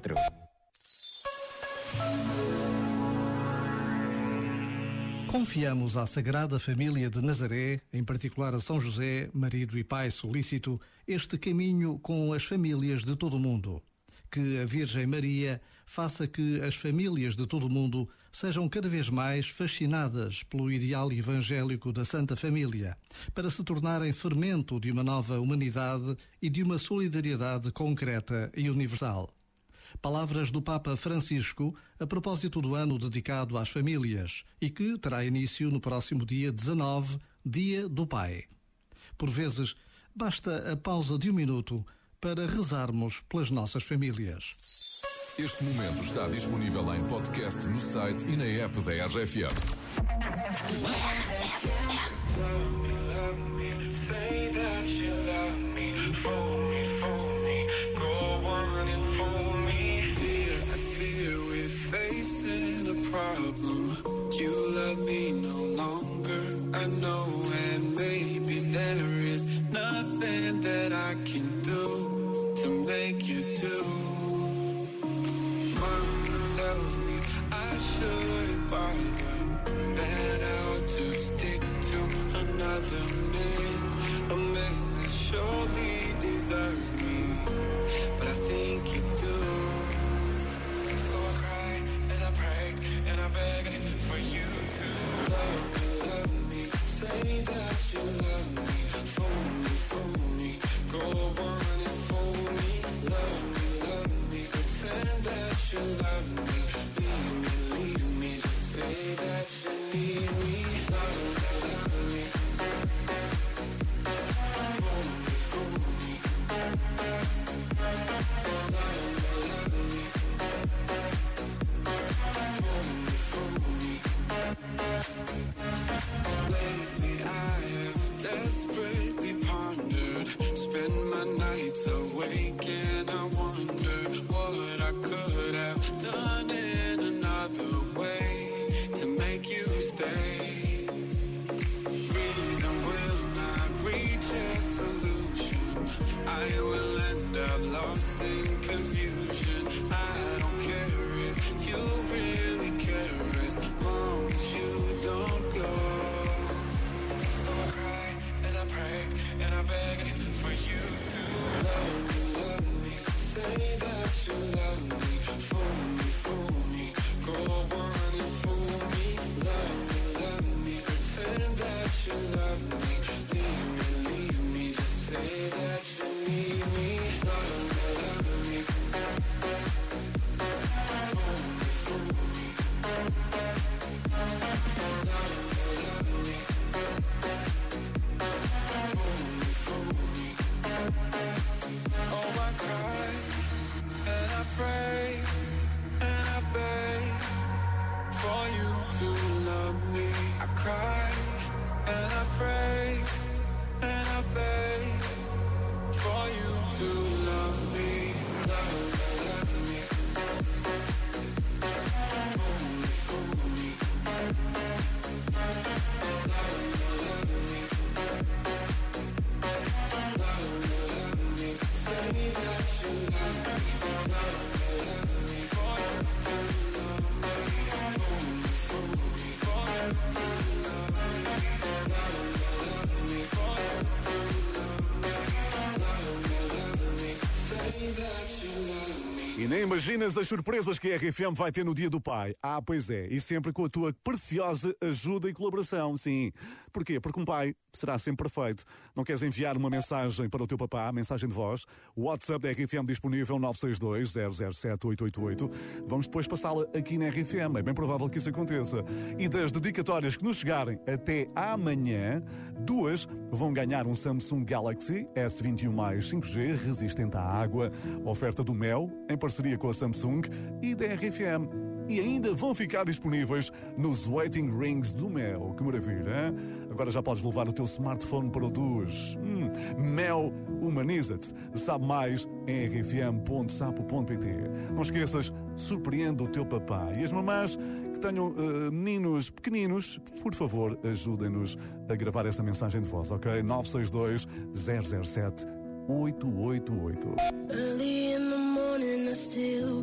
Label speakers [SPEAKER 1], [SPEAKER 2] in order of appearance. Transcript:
[SPEAKER 1] 4.
[SPEAKER 2] Confiamos à Sagrada Família de Nazaré, em particular a São José, marido e pai solícito, este caminho com as famílias de todo o mundo. Que a Virgem Maria faça que as famílias de todo o mundo sejam cada vez mais fascinadas pelo ideal evangélico da Santa Família, para se tornarem fermento de uma nova humanidade e de uma solidariedade concreta e universal. Palavras do Papa Francisco a propósito do ano dedicado às famílias e que terá início no próximo dia 19, Dia do Pai. Por vezes, basta a pausa de um minuto para rezarmos pelas nossas famílias.
[SPEAKER 3] Este momento está disponível em podcast no site e na app da RFM.
[SPEAKER 4] Tells me I shouldn't bother. Ought to stick to another nights awake and I wonder What I could have done in another way To make you stay. Reason will not reach a solution. I will end up lost in confusion cry
[SPEAKER 5] E nem imaginas as surpresas que a RFM vai ter no Dia do Pai. Ah, pois é, e sempre com a tua preciosa ajuda e colaboração, sim. Porquê? Porque um pai será sempre perfeito. Não queres enviar uma mensagem para o teu papá, mensagem de voz? O WhatsApp da RFM disponível 962 007 888. Vamos depois passá-la aqui na RFM. É bem provável que isso aconteça. E das dedicatórias que nos chegarem até amanhã, duas vão ganhar um Samsung Galaxy S21 mais 5G resistente à água. Oferta do Mel, em com a Samsung e da RFM e ainda vão ficar disponíveis nos waiting rings do Mel. Que maravilha, hein? Agora já podes levar o teu smartphone para o duche. Hum, Mel humaniza-te. Sabe mais em rfm.sapo.pt. Não esqueças, surpreende o teu papá. E as mamás que tenham uh, meninos pequeninos, por favor, ajudem-nos a gravar essa mensagem de voz, ok? 962 007 888.
[SPEAKER 6] Still